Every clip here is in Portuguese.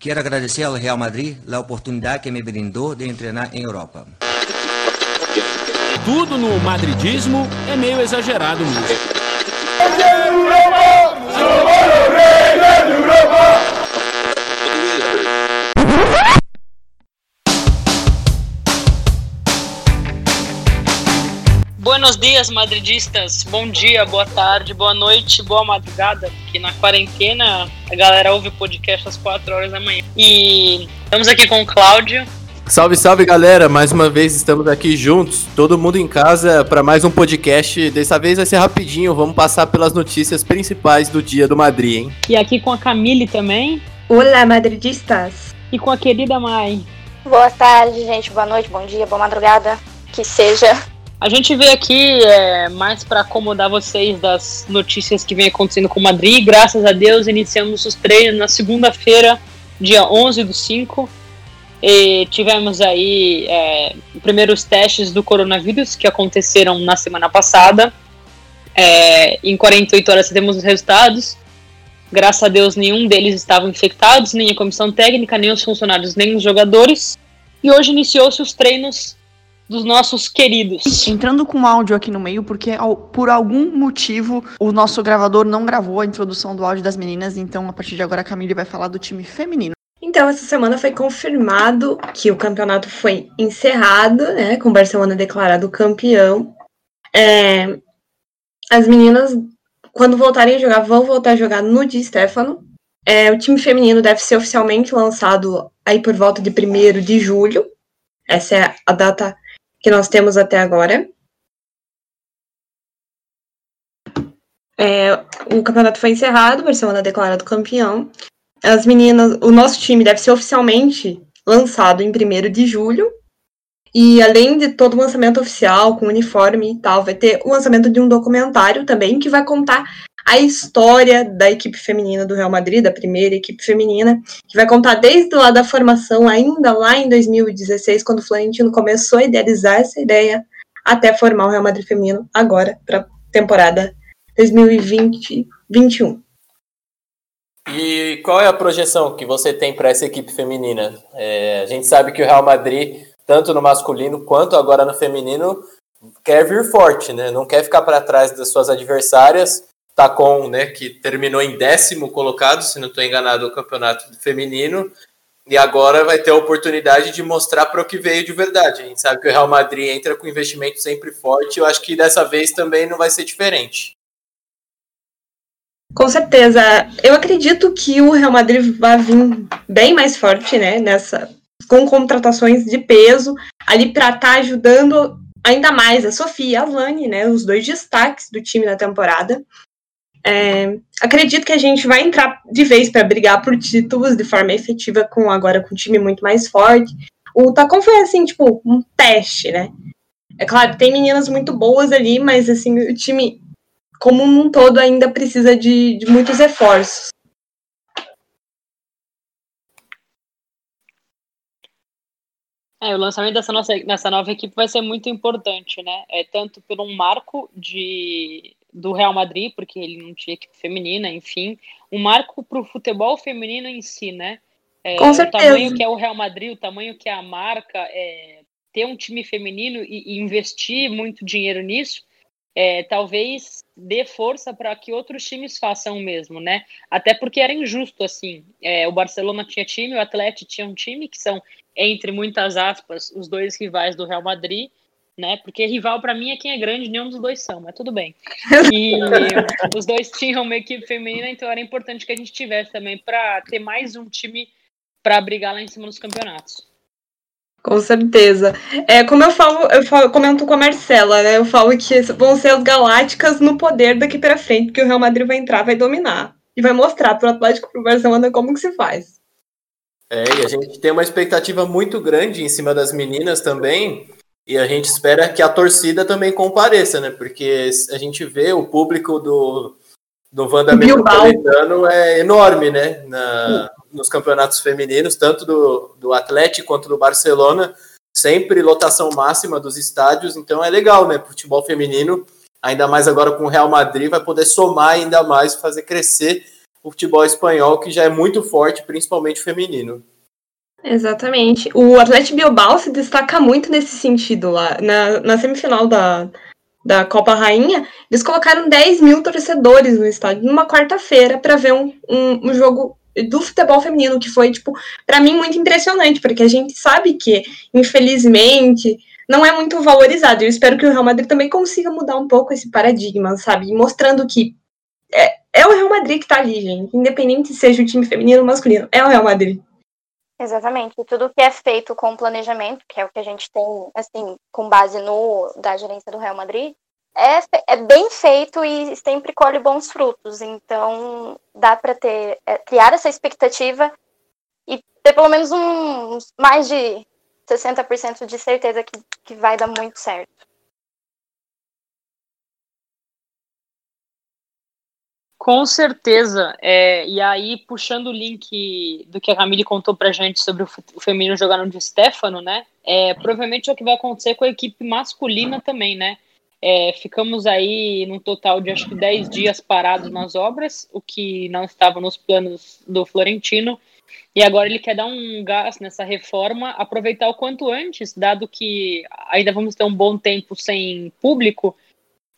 Quero agradecer ao Real Madrid a oportunidade que me brindou de treinar em Europa. Tudo no madridismo é meio exagerado mesmo. Buenos dias, madridistas. Bom dia, boa tarde, boa noite, boa madrugada. Que na quarentena a galera ouve o podcast às 4 horas da manhã. E estamos aqui com o Cláudio. Salve, salve galera! Mais uma vez estamos aqui juntos, todo mundo em casa para mais um podcast. Dessa vez vai ser rapidinho, vamos passar pelas notícias principais do dia do Madrid, hein? E aqui com a Camille também. Olá, madridistas! E com a querida Mai. Boa tarde, gente. Boa noite, bom dia, boa madrugada. Que seja. A gente veio aqui é, mais para acomodar vocês das notícias que vem acontecendo com o Madrid. Graças a Deus, iniciamos os treinos na segunda-feira, dia 11 do 5. E tivemos aí é, primeiros testes do coronavírus que aconteceram na semana passada. É, em 48 horas temos os resultados. Graças a Deus, nenhum deles estava infectados, nem a comissão técnica, nem os funcionários, nem os jogadores. E hoje iniciou-se os treinos dos nossos queridos. Entrando com áudio aqui no meio, porque por algum motivo o nosso gravador não gravou a introdução do áudio das meninas, então a partir de agora a Camille vai falar do time feminino. Então, essa semana foi confirmado que o campeonato foi encerrado, né, com o Barcelona declarado campeão. É, as meninas, quando voltarem a jogar, vão voltar a jogar no Di Stefano. É, o time feminino deve ser oficialmente lançado aí por volta de 1 de julho. Essa é a data que nós temos até agora. É, o campeonato foi encerrado, Barcelona declarado campeão. As meninas, o nosso time deve ser oficialmente lançado em 1 de julho. E além de todo o lançamento oficial, com uniforme e tal, vai ter o lançamento de um documentário também que vai contar a história da equipe feminina do Real Madrid, da primeira equipe feminina, que vai contar desde lá da formação, ainda lá em 2016, quando o Florentino começou a idealizar essa ideia, até formar o Real Madrid feminino agora para temporada 2020-21. E qual é a projeção que você tem para essa equipe feminina? É, a gente sabe que o Real Madrid, tanto no masculino quanto agora no feminino, quer vir forte, né? Não quer ficar para trás das suas adversárias Tacon, né, que terminou em décimo colocado, se não estou enganado, o campeonato feminino, e agora vai ter a oportunidade de mostrar para o que veio de verdade. A gente sabe que o Real Madrid entra com investimento sempre forte, eu acho que dessa vez também não vai ser diferente. Com certeza. Eu acredito que o Real Madrid vai vir bem mais forte, né, nessa com contratações de peso ali para estar tá ajudando ainda mais a Sofia e a Lani, né, os dois destaques do time da temporada. É, acredito que a gente vai entrar de vez para brigar por títulos de forma efetiva, com agora com um time muito mais forte. O Tacon foi assim, tipo, um teste, né? É claro, tem meninas muito boas ali, mas assim, o time como um todo ainda precisa de, de muitos reforços. É, o lançamento dessa, nossa, nova equipe vai ser muito importante, né? É tanto por um marco de do Real Madrid, porque ele não tinha equipe feminina, enfim, um marco para o futebol feminino em si, né? É, Com certeza. O tamanho que é o Real Madrid, o tamanho que é a marca, é, ter um time feminino e, e investir muito dinheiro nisso, é, talvez dê força para que outros times façam o mesmo, né? Até porque era injusto, assim. É, o Barcelona tinha time, o Atlético tinha um time, que são, entre muitas aspas, os dois rivais do Real Madrid né? Porque rival para mim é quem é grande, nenhum dos dois são, mas tudo bem. E os dois tinham uma equipe feminina, então era importante que a gente tivesse também para ter mais um time para brigar lá em cima nos campeonatos. Com certeza. É, como eu falo, eu falo, comento com a Marcela, né? Eu falo que vão ser as galácticas no poder daqui para frente, porque o Real Madrid vai entrar, vai dominar e vai mostrar para o Atlético para o Barcelona como que se faz. É, e a gente tem uma expectativa muito grande em cima das meninas também, e a gente espera que a torcida também compareça, né? Porque a gente vê o público do, do Vanda Metropolitano é enorme, né? Na, nos campeonatos femininos, tanto do, do Atlético quanto do Barcelona, sempre lotação máxima dos estádios, então é legal, né? Futebol feminino, ainda mais agora com o Real Madrid, vai poder somar ainda mais, fazer crescer o futebol espanhol, que já é muito forte, principalmente feminino. Exatamente. O Atlético Bilbao se destaca muito nesse sentido lá. Na, na semifinal da, da Copa Rainha, eles colocaram 10 mil torcedores no estádio numa quarta-feira para ver um, um, um, jogo do futebol feminino, que foi, tipo, para mim muito impressionante, porque a gente sabe que, infelizmente, não é muito valorizado. Eu espero que o Real Madrid também consiga mudar um pouco esse paradigma, sabe? Mostrando que é, é o Real Madrid que tá ali, gente. Independente se seja o time feminino ou masculino, é o Real Madrid. Exatamente. E tudo que é feito com planejamento, que é o que a gente tem, assim, com base no da gerência do Real Madrid, é, é bem feito e sempre colhe bons frutos. Então, dá para ter é, criar essa expectativa e ter pelo menos um mais de 60% de certeza que, que vai dar muito certo. Com certeza. É, e aí, puxando o link do que a Camille contou pra gente sobre o feminino jogando de Stefano, né? É, provavelmente é o que vai acontecer com a equipe masculina também, né? É, ficamos aí num total de acho que 10 dias parados nas obras, o que não estava nos planos do Florentino. E agora ele quer dar um gás nessa reforma, aproveitar o quanto antes, dado que ainda vamos ter um bom tempo sem público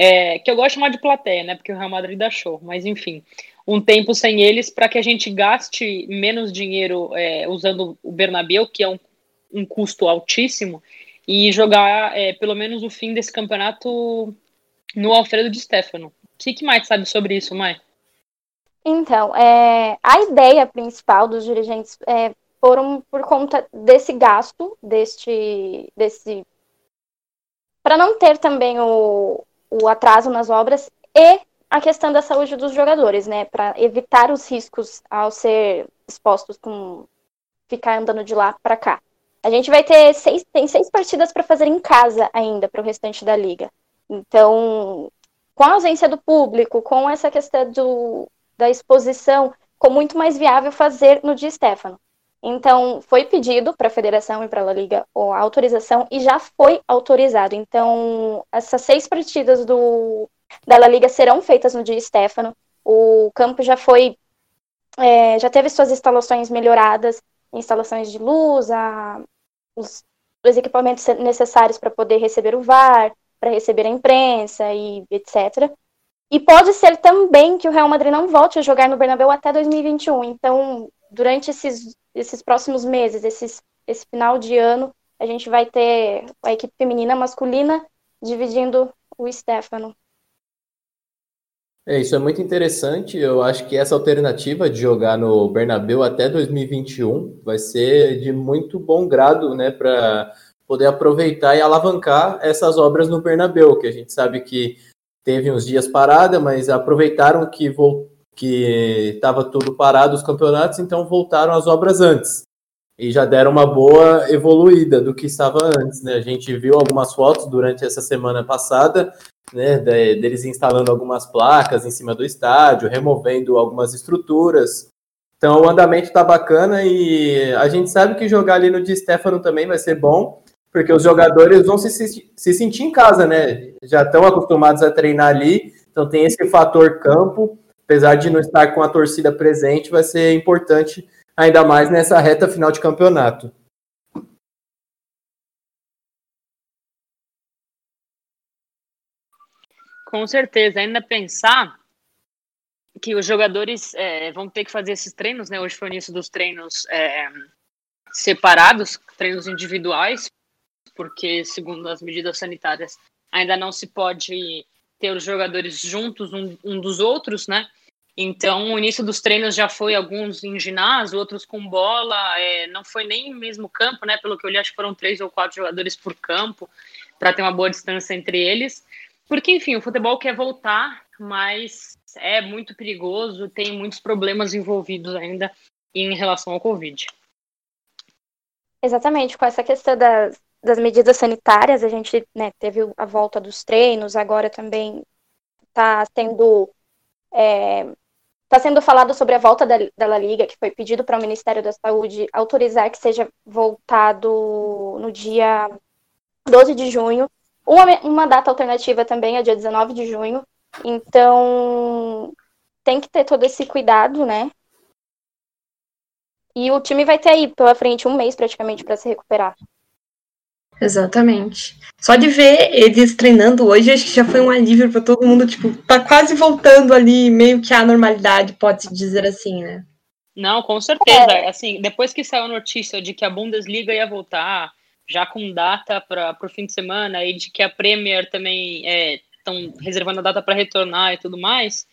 é, que eu gosto chamar de plateia, né? Porque o Real Madrid dá show, mas enfim, um tempo sem eles para que a gente gaste menos dinheiro é, usando o Bernabéu, que é um, um custo altíssimo, e jogar é, pelo menos o fim desse campeonato no Alfredo de Stefano. O que, que mais sabe sobre isso, Mai? Então, é, a ideia principal dos dirigentes é, foram por conta desse gasto, deste, desse para não ter também o, o atraso nas obras e a questão da saúde dos jogadores, né? Para evitar os riscos ao ser expostos com ficar andando de lá para cá. A gente vai ter seis, tem seis partidas para fazer em casa ainda para o restante da liga. Então, com a ausência do público, com essa questão do, da exposição, ficou muito mais viável fazer no Di Stefano. Então, foi pedido para a federação e para a Liga a autorização e já foi autorizado. Então, essas seis partidas do, da La Liga serão feitas no dia Stefano. O campo já foi, é, já teve suas instalações melhoradas, instalações de luz, a, os, os equipamentos necessários para poder receber o VAR, para receber a imprensa e etc. E pode ser também que o Real Madrid não volte a jogar no Bernabéu até 2021. Então, durante esses esses próximos meses, esses, esse final de ano, a gente vai ter a equipe feminina masculina dividindo o Stefano. É, isso é muito interessante. Eu acho que essa alternativa de jogar no Bernabéu até 2021 vai ser de muito bom grado, né, para poder aproveitar e alavancar essas obras no Bernabéu, que a gente sabe que teve uns dias parada, mas aproveitaram que voltou que estava tudo parado os campeonatos, então voltaram as obras antes. E já deram uma boa evoluída do que estava antes, né? A gente viu algumas fotos durante essa semana passada, né, deles instalando algumas placas em cima do estádio, removendo algumas estruturas. Então o andamento está bacana e a gente sabe que jogar ali no Di Stefano também vai ser bom, porque os jogadores vão se, se, se sentir em casa, né? Já estão acostumados a treinar ali, então tem esse fator campo apesar de não estar com a torcida presente, vai ser importante ainda mais nessa reta final de campeonato. Com certeza, ainda pensar que os jogadores é, vão ter que fazer esses treinos, né? Hoje foi o início dos treinos é, separados, treinos individuais, porque segundo as medidas sanitárias ainda não se pode ter os jogadores juntos um, um dos outros, né? Então, o início dos treinos já foi alguns em ginásio, outros com bola, é, não foi nem mesmo campo, né? Pelo que eu li, acho que foram três ou quatro jogadores por campo, para ter uma boa distância entre eles. Porque, enfim, o futebol quer voltar, mas é muito perigoso, tem muitos problemas envolvidos ainda em relação ao Covid. Exatamente, com essa questão das, das medidas sanitárias, a gente né, teve a volta dos treinos, agora também está tendo é, Está sendo falado sobre a volta da, da La Liga, que foi pedido para o Ministério da Saúde autorizar que seja voltado no dia 12 de junho. Uma, uma data alternativa também é dia 19 de junho. Então, tem que ter todo esse cuidado, né? E o time vai ter aí pela frente um mês praticamente para se recuperar. Exatamente. Só de ver eles treinando hoje, acho que já foi um alívio para todo mundo, tipo, tá quase voltando ali meio que à normalidade, pode-se dizer assim, né? Não, com certeza. É. Assim, depois que saiu a notícia de que a Bundesliga ia voltar, já com data para o fim de semana, e de que a Premier também estão é, reservando a data para retornar e tudo mais,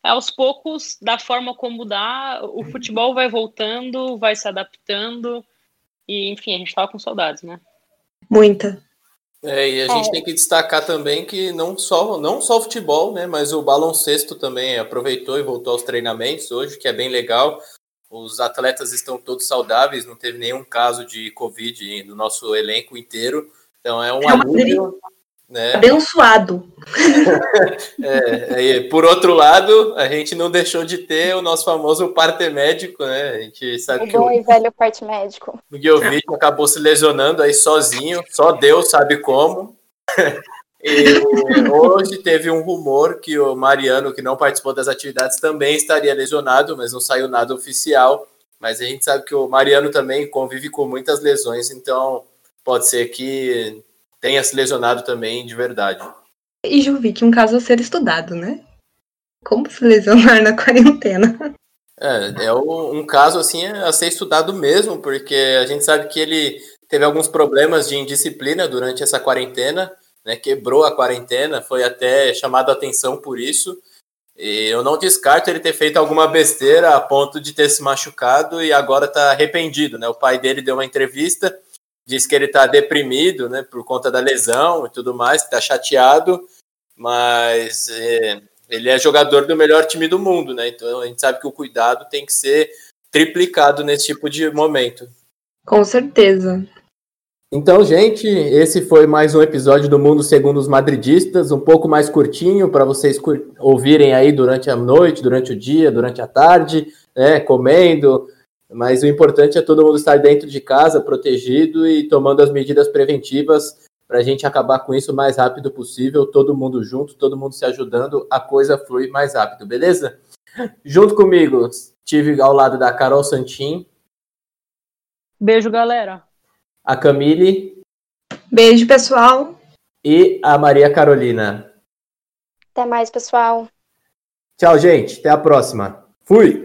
aos poucos, da forma como dá, o futebol vai voltando, vai se adaptando, e enfim, a gente estava com saudades, né? Muita. É, e a gente é. tem que destacar também que não só, não só o futebol, né, mas o baloncesto também aproveitou e voltou aos treinamentos hoje, que é bem legal. Os atletas estão todos saudáveis, não teve nenhum caso de Covid no nosso elenco inteiro. Então é um é alívio. Né? Abençoado. é, é, por outro lado, a gente não deixou de ter o nosso famoso parte médico, né? A gente sabe o que bom o, e velho parte médico. O Guilherme acabou se lesionando aí sozinho, só Deus sabe como. E hoje teve um rumor que o Mariano, que não participou das atividades, também estaria lesionado, mas não saiu nada oficial. Mas a gente sabe que o Mariano também convive com muitas lesões, então pode ser que tenha se lesionado também de verdade. E Jovic, um caso a ser estudado, né? Como se lesionar na quarentena? É, é um caso assim a ser estudado mesmo, porque a gente sabe que ele teve alguns problemas de indisciplina durante essa quarentena, né? Quebrou a quarentena, foi até chamado a atenção por isso. E eu não descarto ele ter feito alguma besteira a ponto de ter se machucado e agora está arrependido, né? O pai dele deu uma entrevista diz que ele está deprimido, né, por conta da lesão e tudo mais, que está chateado, mas é, ele é jogador do melhor time do mundo, né? Então a gente sabe que o cuidado tem que ser triplicado nesse tipo de momento. Com certeza. Então, gente, esse foi mais um episódio do Mundo Segundo os Madridistas, um pouco mais curtinho para vocês ouvirem aí durante a noite, durante o dia, durante a tarde, né, comendo, mas o importante é todo mundo estar dentro de casa, protegido e tomando as medidas preventivas para a gente acabar com isso o mais rápido possível, todo mundo junto, todo mundo se ajudando, a coisa flui mais rápido, beleza? Junto comigo, estive ao lado da Carol Santin. Beijo, galera. A Camille. Beijo, pessoal. E a Maria Carolina. Até mais, pessoal. Tchau, gente. Até a próxima. Fui!